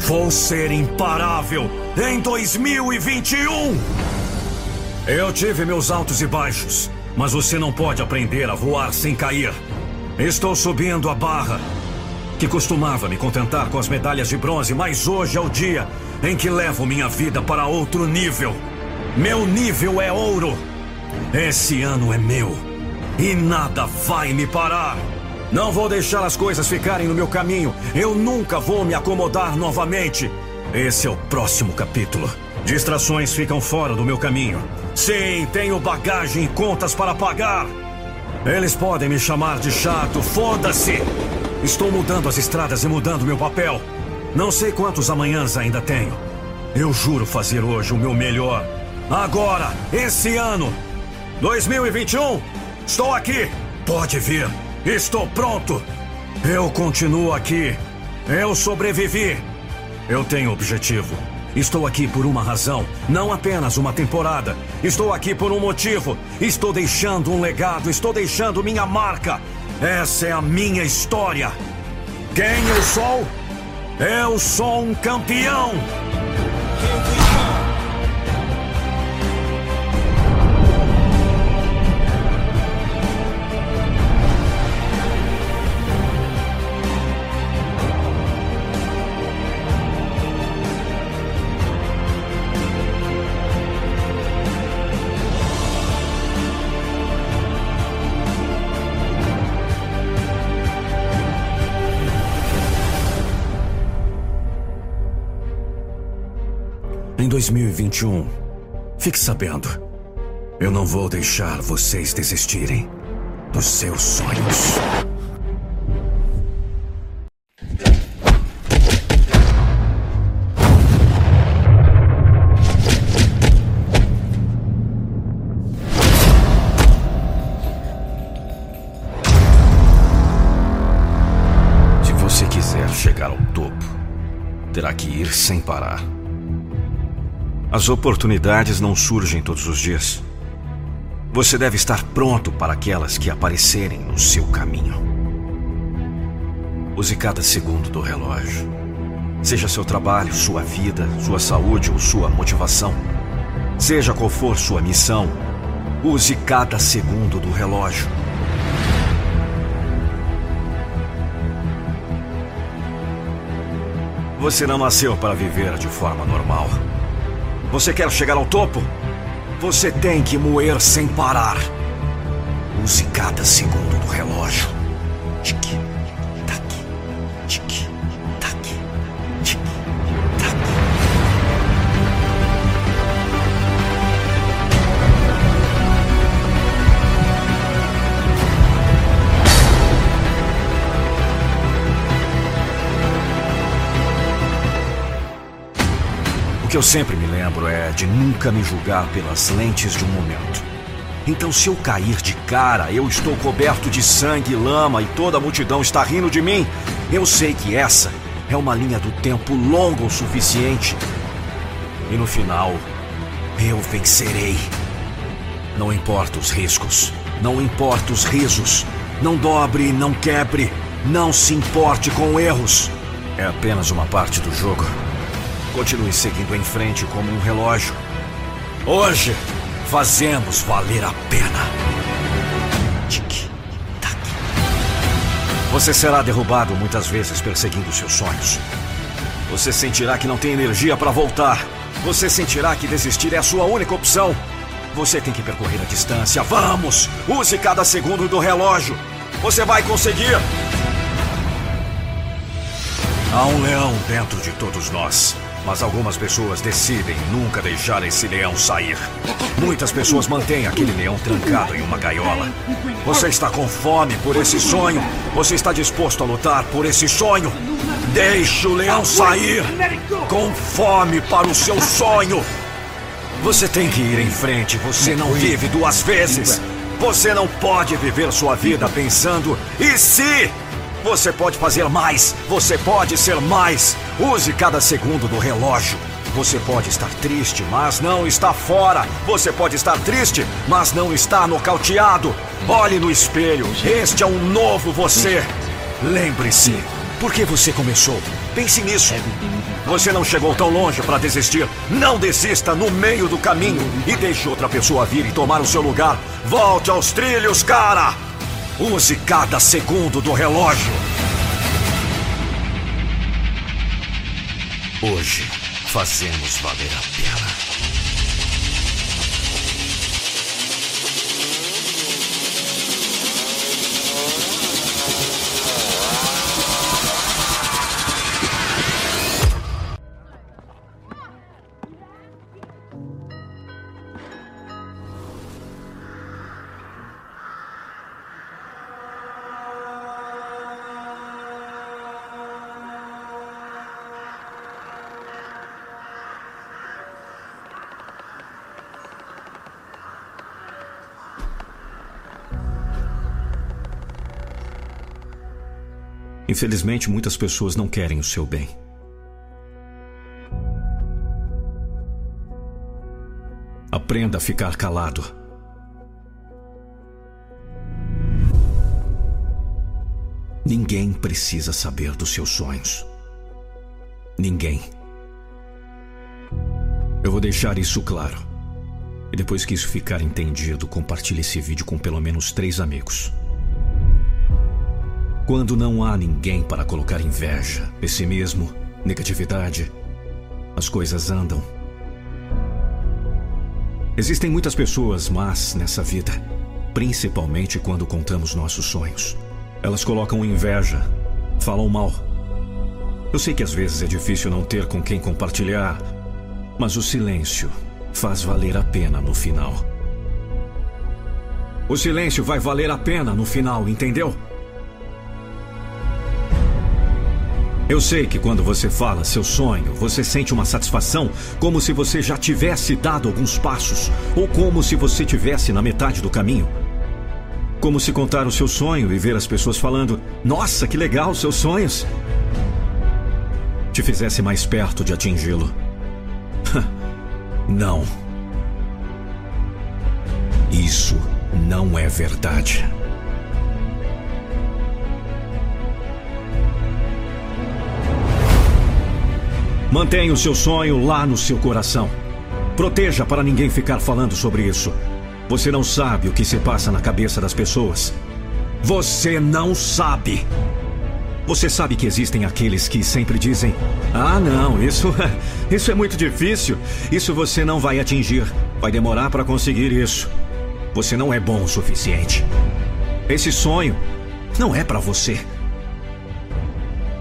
Vou ser imparável em 2021. Eu tive meus altos e baixos, mas você não pode aprender a voar sem cair. Estou subindo a barra, que costumava me contentar com as medalhas de bronze, mas hoje é o dia em que levo minha vida para outro nível. Meu nível é ouro. Esse ano é meu e nada vai me parar. Não vou deixar as coisas ficarem no meu caminho. Eu nunca vou me acomodar novamente. Esse é o próximo capítulo. Distrações ficam fora do meu caminho. Sim, tenho bagagem e contas para pagar. Eles podem me chamar de chato, foda-se! Estou mudando as estradas e mudando meu papel. Não sei quantos amanhãs ainda tenho. Eu juro fazer hoje o meu melhor. Agora, esse ano, 2021, estou aqui. Pode vir. Estou pronto. Eu continuo aqui. Eu sobrevivi. Eu tenho objetivo. Estou aqui por uma razão, não apenas uma temporada. Estou aqui por um motivo. Estou deixando um legado, estou deixando minha marca. Essa é a minha história. Quem eu sou? Eu sou um campeão. 2021. Fique sabendo, eu não vou deixar vocês desistirem dos seus sonhos. Se você quiser chegar ao topo, terá que ir sem parar. As oportunidades não surgem todos os dias. Você deve estar pronto para aquelas que aparecerem no seu caminho. Use cada segundo do relógio. Seja seu trabalho, sua vida, sua saúde ou sua motivação. Seja qual for sua missão, use cada segundo do relógio. Você não nasceu para viver de forma normal. Você quer chegar ao topo? Você tem que moer sem parar. Use cada segundo do relógio. Tique, taque, tique, taque, tique, taque. O que eu sempre me de nunca me julgar pelas lentes de um momento. Então, se eu cair de cara, eu estou coberto de sangue e lama e toda a multidão está rindo de mim, eu sei que essa é uma linha do tempo longa o suficiente. E no final, eu vencerei. Não importa os riscos, não importa os risos, não dobre, não quebre, não se importe com erros. É apenas uma parte do jogo. Continue seguindo em frente como um relógio. Hoje, fazemos valer a pena. Você será derrubado muitas vezes perseguindo seus sonhos. Você sentirá que não tem energia para voltar. Você sentirá que desistir é a sua única opção. Você tem que percorrer a distância. Vamos! Use cada segundo do relógio. Você vai conseguir! Há um leão dentro de todos nós. Mas algumas pessoas decidem nunca deixar esse leão sair. Muitas pessoas mantêm aquele leão trancado em uma gaiola. Você está com fome por esse sonho? Você está disposto a lutar por esse sonho? Deixe o leão sair! Com fome para o seu sonho! Você tem que ir em frente. Você não vive duas vezes. Você não pode viver sua vida pensando: e se? Você pode fazer mais. Você pode ser mais. Use cada segundo do relógio. Você pode estar triste, mas não está fora. Você pode estar triste, mas não está nocauteado. Olhe no espelho. Este é um novo você. Lembre-se, por que você começou? Pense nisso. Você não chegou tão longe para desistir. Não desista no meio do caminho e deixe outra pessoa vir e tomar o seu lugar. Volte aos trilhos, cara! Use cada segundo do relógio. Hoje fazemos valer a pena. Infelizmente, muitas pessoas não querem o seu bem. Aprenda a ficar calado. Ninguém precisa saber dos seus sonhos. Ninguém. Eu vou deixar isso claro. E depois que isso ficar entendido, compartilhe esse vídeo com pelo menos três amigos. Quando não há ninguém para colocar inveja, pessimismo, negatividade, as coisas andam. Existem muitas pessoas más nessa vida, principalmente quando contamos nossos sonhos. Elas colocam inveja, falam mal. Eu sei que às vezes é difícil não ter com quem compartilhar, mas o silêncio faz valer a pena no final. O silêncio vai valer a pena no final, entendeu? Eu sei que quando você fala seu sonho, você sente uma satisfação como se você já tivesse dado alguns passos, ou como se você tivesse na metade do caminho. Como se contar o seu sonho e ver as pessoas falando: Nossa, que legal, seus sonhos! te fizesse mais perto de atingi-lo. Não. Isso não é verdade. Mantenha o seu sonho lá no seu coração. Proteja para ninguém ficar falando sobre isso. Você não sabe o que se passa na cabeça das pessoas. Você não sabe. Você sabe que existem aqueles que sempre dizem: Ah, não, isso, isso é muito difícil. Isso você não vai atingir. Vai demorar para conseguir isso. Você não é bom o suficiente. Esse sonho não é para você.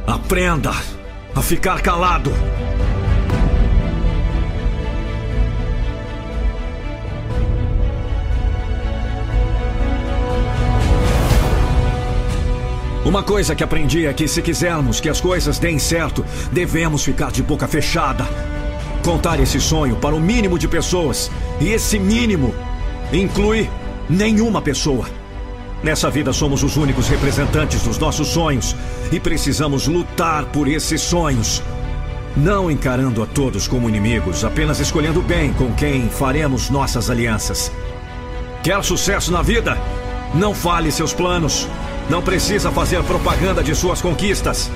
Aprenda a ficar calado. Uma coisa que aprendi é que se quisermos que as coisas deem certo, devemos ficar de boca fechada. Contar esse sonho para o mínimo de pessoas. E esse mínimo inclui nenhuma pessoa. Nessa vida somos os únicos representantes dos nossos sonhos e precisamos lutar por esses sonhos. Não encarando a todos como inimigos, apenas escolhendo bem com quem faremos nossas alianças. Quer sucesso na vida? Não fale seus planos. Não precisa fazer propaganda de suas conquistas.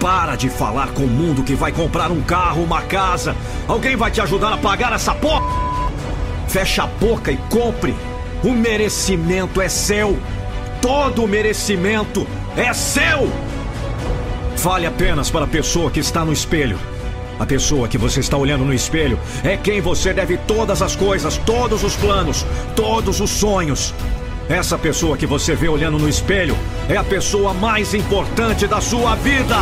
Para de falar com o mundo que vai comprar um carro, uma casa. Alguém vai te ajudar a pagar essa porra? Fecha a boca e compre. O merecimento é seu. Todo o merecimento é seu. Fale apenas para a pessoa que está no espelho. A pessoa que você está olhando no espelho é quem você deve todas as coisas, todos os planos, todos os sonhos. Essa pessoa que você vê olhando no espelho é a pessoa mais importante da sua vida.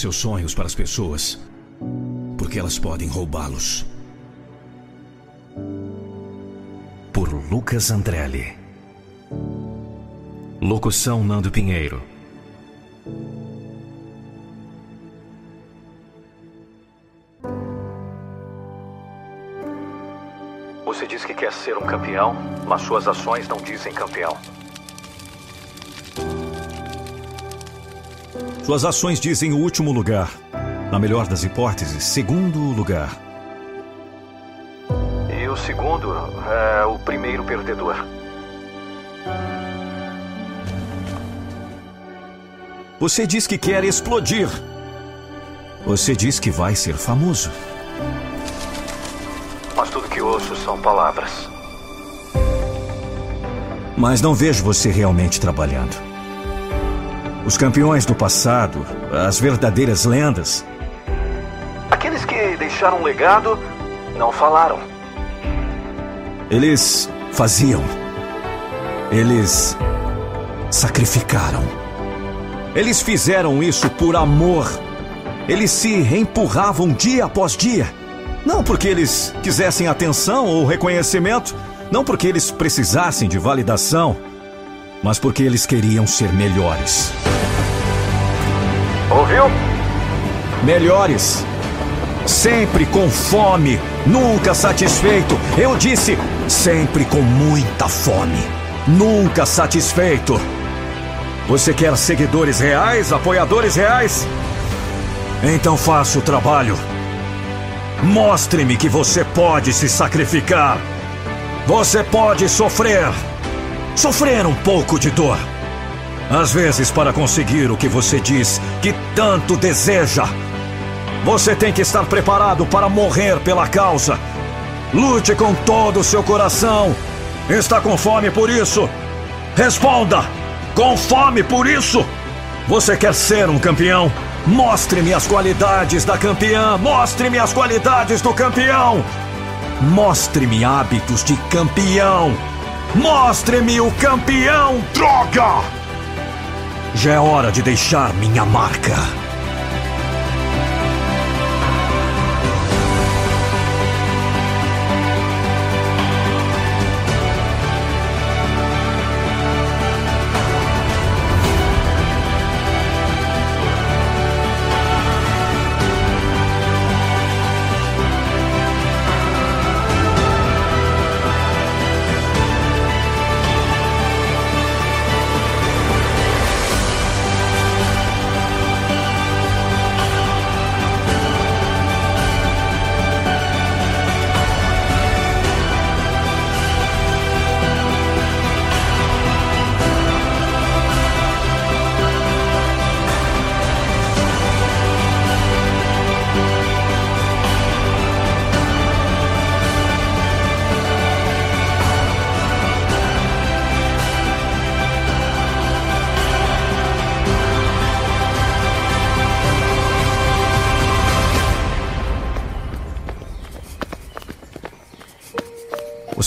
Seus sonhos para as pessoas, porque elas podem roubá-los. Por Lucas Andrelli. Locução Nando Pinheiro. Você diz que quer ser um campeão, mas suas ações não dizem campeão. Suas ações dizem o último lugar. Na melhor das hipóteses, segundo lugar. E o segundo é o primeiro perdedor. Você diz que quer explodir. Você diz que vai ser famoso. Mas tudo que ouço são palavras. Mas não vejo você realmente trabalhando. Os campeões do passado, as verdadeiras lendas, Aqueles que deixaram um legado não falaram. eles faziam. Eles sacrificaram. Eles fizeram isso por amor. Eles se empurravam dia após dia. Não porque eles quisessem atenção ou reconhecimento, não porque eles precisassem de validação, mas porque eles queriam ser melhores. Ouviu? Melhores. Sempre com fome, nunca satisfeito. Eu disse, sempre com muita fome, nunca satisfeito. Você quer seguidores reais, apoiadores reais? Então faça o trabalho. Mostre-me que você pode se sacrificar. Você pode sofrer. Sofrer um pouco de dor. Às vezes, para conseguir o que você diz que tanto deseja. Você tem que estar preparado para morrer pela causa. Lute com todo o seu coração. Está com fome por isso? Responda! Com fome por isso? Você quer ser um campeão? Mostre-me as qualidades da campeã! Mostre-me as qualidades do campeão! Mostre-me hábitos de campeão! Mostre-me o campeão, droga! Já é hora de deixar minha marca.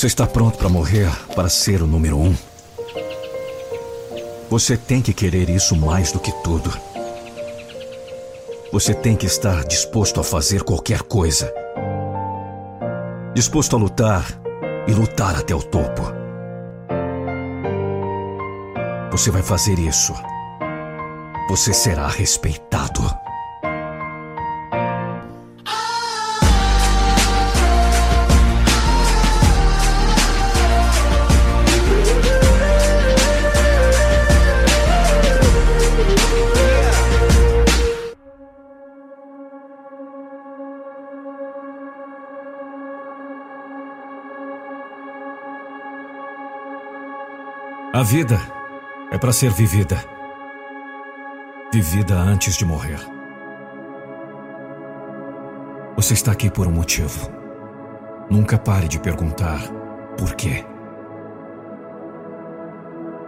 Você está pronto para morrer para ser o número um? Você tem que querer isso mais do que tudo. Você tem que estar disposto a fazer qualquer coisa. Disposto a lutar e lutar até o topo. Você vai fazer isso. Você será respeitado. A vida é para ser vivida. Vivida antes de morrer. Você está aqui por um motivo. Nunca pare de perguntar por quê.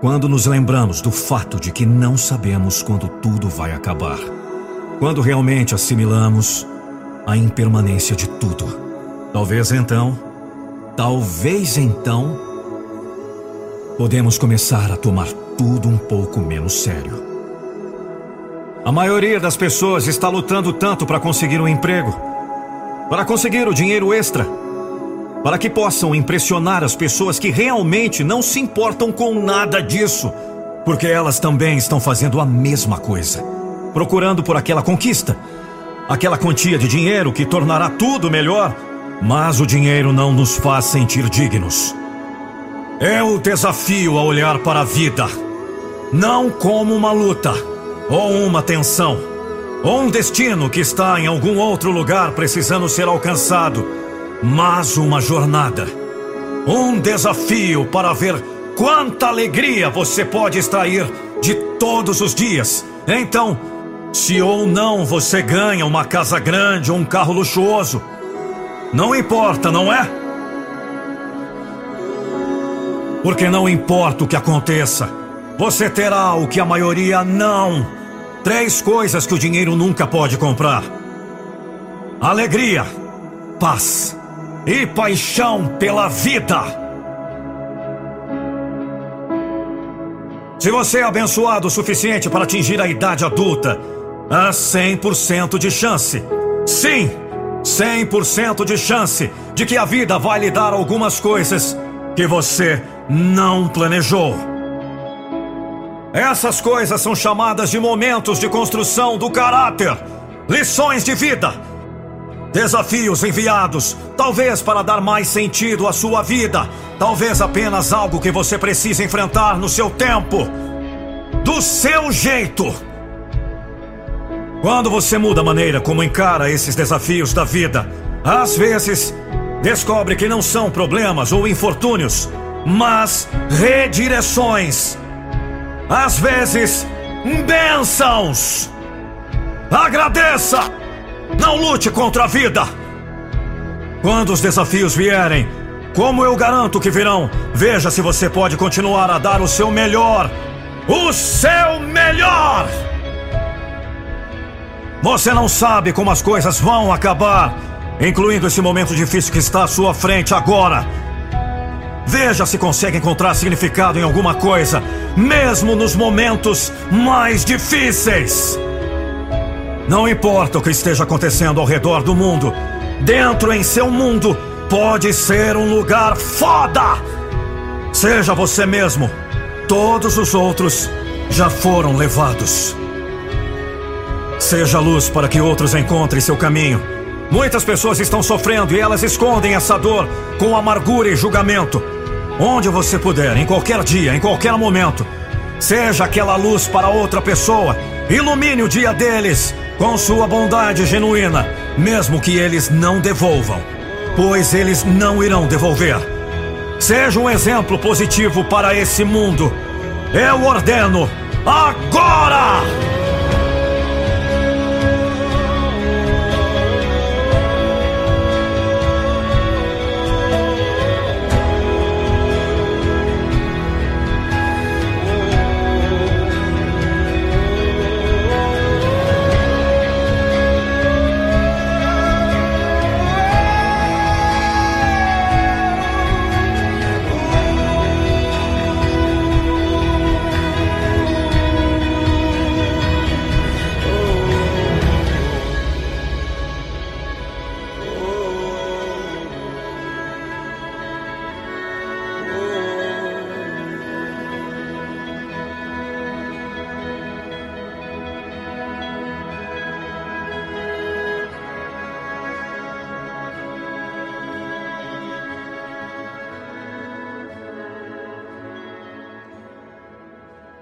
Quando nos lembramos do fato de que não sabemos quando tudo vai acabar. Quando realmente assimilamos a impermanência de tudo. Talvez então, talvez então, podemos começar a tomar tudo um pouco menos sério. A maioria das pessoas está lutando tanto para conseguir um emprego, para conseguir o dinheiro extra, para que possam impressionar as pessoas que realmente não se importam com nada disso, porque elas também estão fazendo a mesma coisa, procurando por aquela conquista, aquela quantia de dinheiro que tornará tudo melhor, mas o dinheiro não nos faz sentir dignos. É o desafio a olhar para a vida, não como uma luta, ou uma tensão, ou um destino que está em algum outro lugar precisando ser alcançado, mas uma jornada. Um desafio para ver quanta alegria você pode extrair de todos os dias. Então, se ou não você ganha uma casa grande ou um carro luxuoso, não importa, não é? Porque não importa o que aconteça, você terá o que a maioria não. Três coisas que o dinheiro nunca pode comprar: alegria, paz e paixão pela vida. Se você é abençoado o suficiente para atingir a idade adulta, há 100% de chance. Sim, 100% de chance de que a vida vai lhe dar algumas coisas que você não planejou. Essas coisas são chamadas de momentos de construção do caráter, lições de vida, desafios enviados, talvez para dar mais sentido à sua vida, talvez apenas algo que você precisa enfrentar no seu tempo, do seu jeito. Quando você muda a maneira como encara esses desafios da vida, às vezes descobre que não são problemas ou infortúnios, mas redireções. Às vezes, bênçãos. Agradeça! Não lute contra a vida! Quando os desafios vierem, como eu garanto que virão, veja se você pode continuar a dar o seu melhor. O seu melhor! Você não sabe como as coisas vão acabar, incluindo esse momento difícil que está à sua frente agora. Veja se consegue encontrar significado em alguma coisa, mesmo nos momentos mais difíceis. Não importa o que esteja acontecendo ao redor do mundo, dentro em seu mundo pode ser um lugar foda. Seja você mesmo, todos os outros já foram levados. Seja luz para que outros encontrem seu caminho. Muitas pessoas estão sofrendo e elas escondem essa dor com amargura e julgamento. Onde você puder, em qualquer dia, em qualquer momento, seja aquela luz para outra pessoa. Ilumine o dia deles com sua bondade genuína, mesmo que eles não devolvam, pois eles não irão devolver. Seja um exemplo positivo para esse mundo. Eu ordeno agora!